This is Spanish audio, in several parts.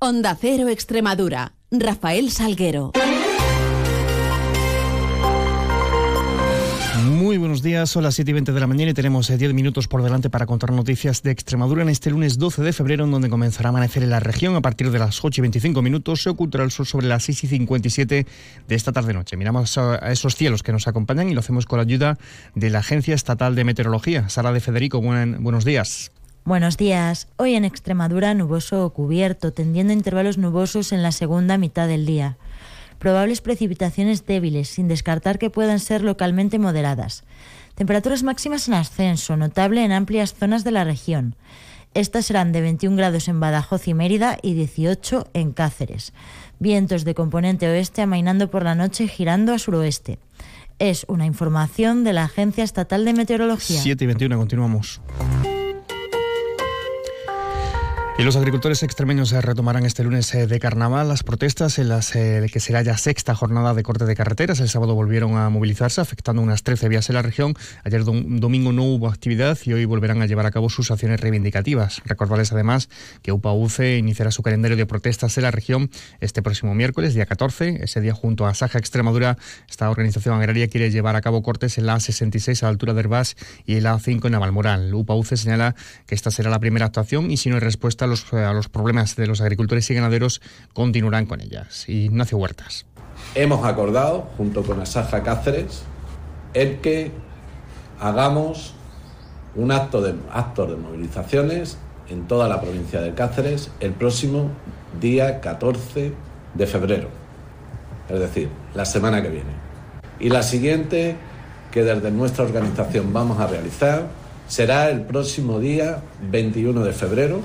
Onda Cero Extremadura. Rafael Salguero. Muy buenos días, son las 7 y 20 de la mañana y tenemos 10 eh, minutos por delante para contar noticias de Extremadura en este lunes 12 de febrero, en donde comenzará a amanecer en la región a partir de las 8 y 25 minutos. Se ocultará el sol sobre las 6 y 57 de esta tarde-noche. Miramos a esos cielos que nos acompañan y lo hacemos con la ayuda de la Agencia Estatal de Meteorología. Sara de Federico, buenos días. Buenos días. Hoy en Extremadura nuboso o cubierto, tendiendo intervalos nubosos en la segunda mitad del día. Probables precipitaciones débiles, sin descartar que puedan ser localmente moderadas. Temperaturas máximas en ascenso, notable en amplias zonas de la región. Estas serán de 21 grados en Badajoz y Mérida y 18 en Cáceres. Vientos de componente oeste amainando por la noche girando a suroeste. Es una información de la Agencia Estatal de Meteorología. 7 y 21, continuamos. Y los agricultores extremeños retomarán este lunes eh, de carnaval las protestas en las eh, que será ya sexta jornada de corte de carreteras. El sábado volvieron a movilizarse, afectando unas 13 vías en la región. Ayer domingo no hubo actividad y hoy volverán a llevar a cabo sus acciones reivindicativas. Recordarles además que UPA-UCE iniciará su calendario de protestas en la región este próximo miércoles, día 14. Ese día, junto a Saja Extremadura, esta organización agraria quiere llevar a cabo cortes en la A66 a la altura de Herbás y en la A5 en Navalmoral. UPA-UCE señala que esta será la primera actuación y si no hay respuesta los, a los problemas de los agricultores y ganaderos continuarán con ellas. Ignacio Huertas. Hemos acordado, junto con Asaja Cáceres, el que hagamos un acto de, actos de movilizaciones en toda la provincia de Cáceres el próximo día 14 de febrero, es decir, la semana que viene. Y la siguiente que desde nuestra organización vamos a realizar será el próximo día 21 de febrero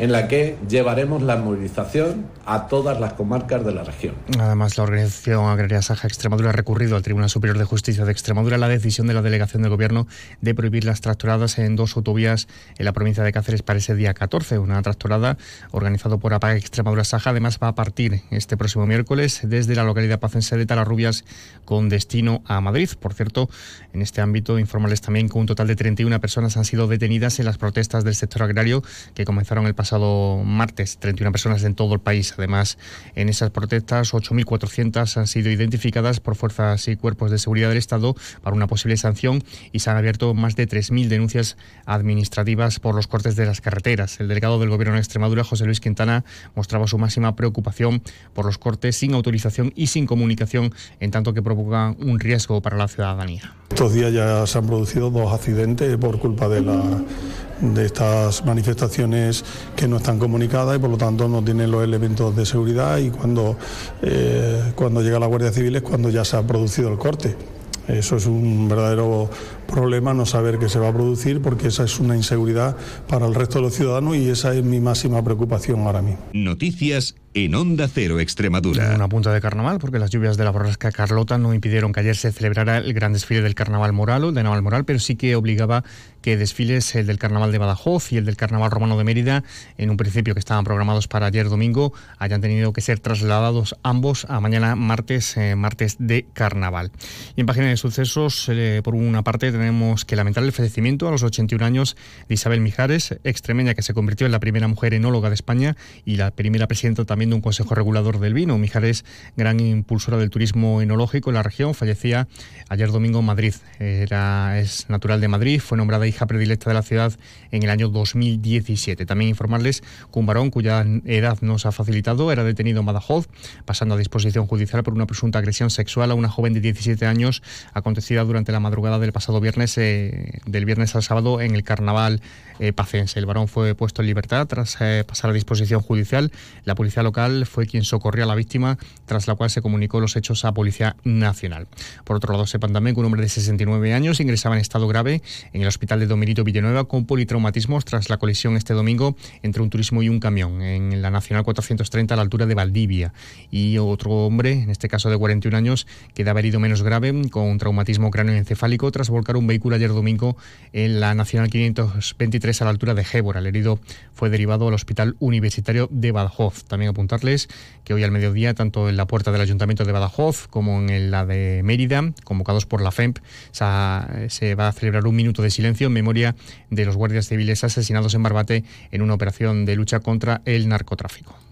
en la que llevaremos la movilización a todas las comarcas de la región. Además, la Organización Agraria Saja Extremadura ha recurrido al Tribunal Superior de Justicia de Extremadura la decisión de la delegación del Gobierno de prohibir las tractoradas en dos autovías en la provincia de Cáceres para ese día 14. Una tractorada organizada por APAG Extremadura Saja además va a partir este próximo miércoles desde la localidad pacense de Talarrubias con destino a Madrid. Por cierto, en este ámbito informarles también que un total de 31 personas han sido detenidas en las protestas del sector agrario que comenzaron el pasado pasado martes, 31 personas en todo el país. Además, en esas protestas, 8.400 han sido identificadas por fuerzas y cuerpos de seguridad del Estado para una posible sanción y se han abierto más de 3.000 denuncias administrativas por los cortes de las carreteras. El delegado del Gobierno de Extremadura, José Luis Quintana, mostraba su máxima preocupación por los cortes sin autorización y sin comunicación, en tanto que provocan un riesgo para la ciudadanía. Estos días ya se han producido dos accidentes por culpa de la de estas manifestaciones que no están comunicadas y por lo tanto no tienen los elementos de seguridad y cuando, eh, cuando llega la Guardia Civil es cuando ya se ha producido el corte. Eso es un verdadero problema no saber qué se va a producir porque esa es una inseguridad para el resto de los ciudadanos y esa es mi máxima preocupación ahora mismo. Noticias en Onda Cero Extremadura. Una punta de carnaval, porque las lluvias de la borrasca Carlota no impidieron que ayer se celebrara el gran desfile del carnaval moral, de Naval Moral, pero sí que obligaba que desfiles el del carnaval de Badajoz y el del carnaval romano de Mérida, en un principio que estaban programados para ayer domingo, hayan tenido que ser trasladados ambos a mañana martes, eh, martes de carnaval. Y en página de sucesos, eh, por una parte, tenemos que lamentar el fallecimiento a los 81 años de Isabel Mijares, extremeña que se convirtió en la primera mujer enóloga de España y la primera presidenta también de un consejo regulador del vino. Mijares, gran impulsora del turismo enológico en la región, fallecía ayer domingo en Madrid. Era, es natural de Madrid, fue nombrada hija predilecta de la ciudad en el año 2017. También informarles que un varón cuya edad nos ha facilitado era detenido en Badajoz, pasando a disposición judicial por una presunta agresión sexual a una joven de 17 años acontecida durante la madrugada del pasado viernes eh, del viernes al sábado en el carnaval eh, pacense. El varón fue puesto en libertad tras eh, pasar a disposición judicial. La policía local fue quien socorrió a la víctima, tras la cual se comunicó los hechos a Policía Nacional. Por otro lado, sepan también que un hombre de 69 años ingresaba en estado grave en el hospital de Domerito Villanueva con politraumatismos tras la colisión este domingo entre un turismo y un camión en la Nacional 430 a la altura de Valdivia. Y otro hombre, en este caso de 41 años, quedaba herido menos grave con traumatismo cráneoencefálico tras volcar un vehículo ayer domingo en la Nacional 523 a la altura de Gébora. El herido fue derivado al Hospital Universitario de Badajoz. También apuntarles que hoy al mediodía, tanto en la puerta del Ayuntamiento de Badajoz como en la de Mérida, convocados por la FEMP, se va a celebrar un minuto de silencio en memoria de los guardias civiles asesinados en Barbate en una operación de lucha contra el narcotráfico.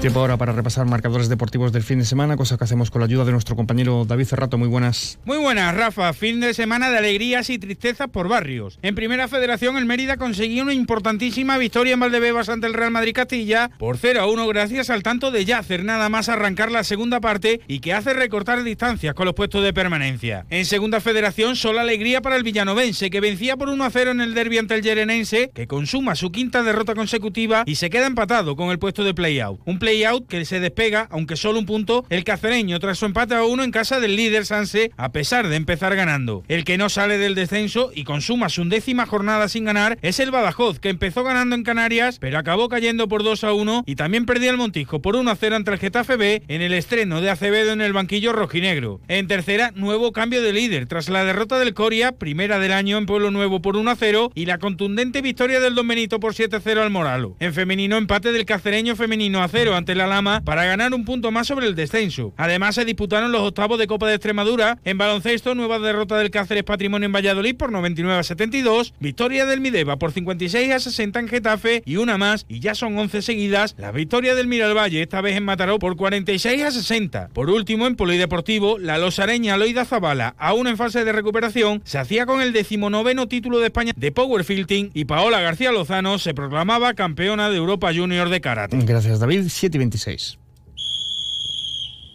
Tiempo ahora para repasar marcadores deportivos del fin de semana, cosa que hacemos con la ayuda de nuestro compañero David Cerrato. Muy buenas. Muy buenas, Rafa. Fin de semana de alegrías y tristezas por barrios. En Primera Federación, el Mérida consiguió una importantísima victoria en Valdebebas ante el Real Madrid Castilla por 0 a 1 gracias al tanto de Yacer, nada más arrancar la segunda parte y que hace recortar distancias con los puestos de permanencia. En Segunda Federación, solo alegría para el villanovense, que vencía por 1 a 0 en el derbi ante el Yerenense, que consuma su quinta derrota consecutiva y se queda empatado con el puesto de play-out. Un out que se despega, aunque solo un punto, el cacereño tras su empate a uno en casa del líder Sanse, a pesar de empezar ganando. El que no sale del descenso y consuma su undécima jornada sin ganar es el Badajoz, que empezó ganando en Canarias, pero acabó cayendo por 2 a 1 y también perdía el Montijo por 1 a 0 ante el Getafe B en el estreno de Acevedo en el banquillo rojinegro. En tercera, nuevo cambio de líder tras la derrota del Coria, primera del año en Pueblo Nuevo por 1 a 0 y la contundente victoria del Don Benito por 7 a 0 al Moralo. En femenino, empate del cacereño femenino a 0 ante la Lama para ganar un punto más sobre el descenso. Además, se disputaron los octavos de Copa de Extremadura. En baloncesto, nueva derrota del Cáceres Patrimonio en Valladolid por 99 a 72, victoria del Mideva por 56 a 60 en Getafe y una más, y ya son 11 seguidas, la victoria del Miralvalle, esta vez en Mataró por 46 a 60. Por último, en Polideportivo, la losareña Loida Zabala, aún en fase de recuperación, se hacía con el decimonoveno título de España de Powerfilting y Paola García Lozano se proclamaba campeona de Europa Junior de karate. Gracias, David. 7 y 26.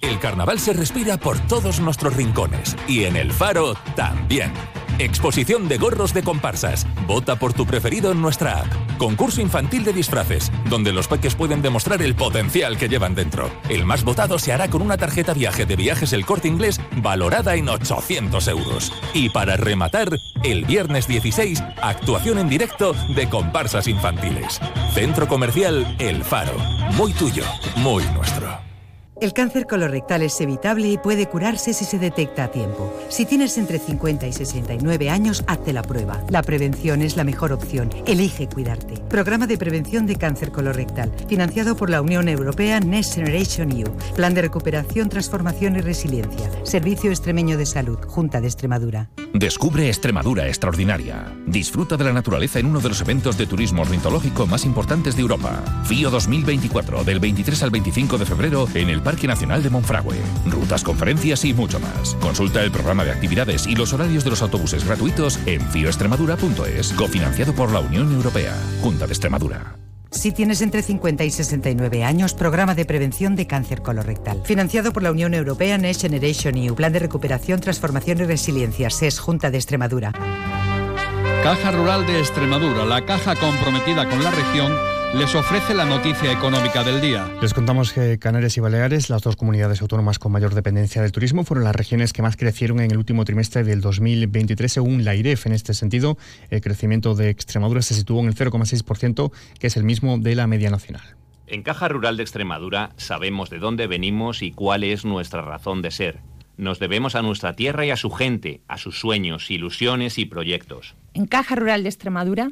El carnaval se respira por todos nuestros rincones y en el Faro también. Exposición de gorros de comparsas. Vota por tu preferido en nuestra app. Concurso infantil de disfraces, donde los peques pueden demostrar el potencial que llevan dentro. El más votado se hará con una tarjeta viaje de viajes El Corte Inglés valorada en 800 euros. Y para rematar, el viernes 16, actuación en directo de comparsas infantiles. Centro Comercial El Faro. Muy tuyo, muy nuestro. El cáncer colorectal es evitable y puede curarse si se detecta a tiempo. Si tienes entre 50 y 69 años, hazte la prueba. La prevención es la mejor opción. Elige cuidarte. Programa de prevención de cáncer colorectal, financiado por la Unión Europea Next Generation EU. Plan de recuperación, transformación y resiliencia. Servicio Extremeño de Salud, Junta de Extremadura. Descubre Extremadura extraordinaria. Disfruta de la naturaleza en uno de los eventos de turismo ornitológico más importantes de Europa. FIO 2024, del 23 al 25 de febrero en el Parque Nacional de Monfragüe. Rutas, conferencias y mucho más. Consulta el programa de actividades y los horarios de los autobuses gratuitos en fioextremadura.es, cofinanciado por la Unión Europea, Junta de Extremadura. Si tienes entre 50 y 69 años, programa de prevención de cáncer colorectal. Financiado por la Unión Europea Next Generation EU, Plan de Recuperación, Transformación y Resiliencia, SES, Junta de Extremadura. Caja Rural de Extremadura, la caja comprometida con la región les ofrece la noticia económica del día. Les contamos que Canarias y Baleares, las dos comunidades autónomas con mayor dependencia del turismo, fueron las regiones que más crecieron en el último trimestre del 2023, según la IREF. En este sentido, el crecimiento de Extremadura se situó en el 0,6%, que es el mismo de la media nacional. En Caja Rural de Extremadura sabemos de dónde venimos y cuál es nuestra razón de ser. Nos debemos a nuestra tierra y a su gente, a sus sueños, ilusiones y proyectos. En Caja Rural de Extremadura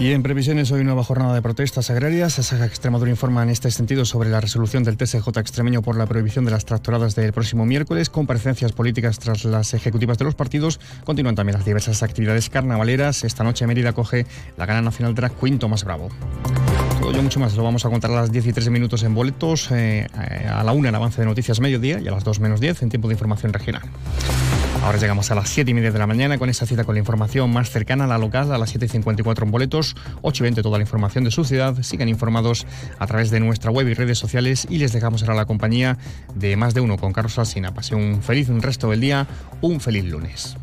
Y en previsiones, hoy nueva jornada de protestas agrarias. Saga Extremadura informa en este sentido sobre la resolución del TSJ extremeño por la prohibición de las tractoradas del próximo miércoles. Comparecencias políticas tras las ejecutivas de los partidos. Continúan también las diversas actividades carnavaleras. Esta noche Mérida coge la gana nacional drag quinto más bravo. Todo ello mucho más lo vamos a contar a las 10 y 13 minutos en boletos, eh, a la 1 el avance de noticias mediodía y a las 2 menos 10 en tiempo de información regional. Ahora llegamos a las 7 y media de la mañana con esa cita con la información más cercana a la local, a las 7 y 54 en boletos, 8 y 20 toda la información de su ciudad. Sigan informados a través de nuestra web y redes sociales y les dejamos ahora la compañía de más de uno con Carlos Alsina. Pase un feliz un resto del día, un feliz lunes.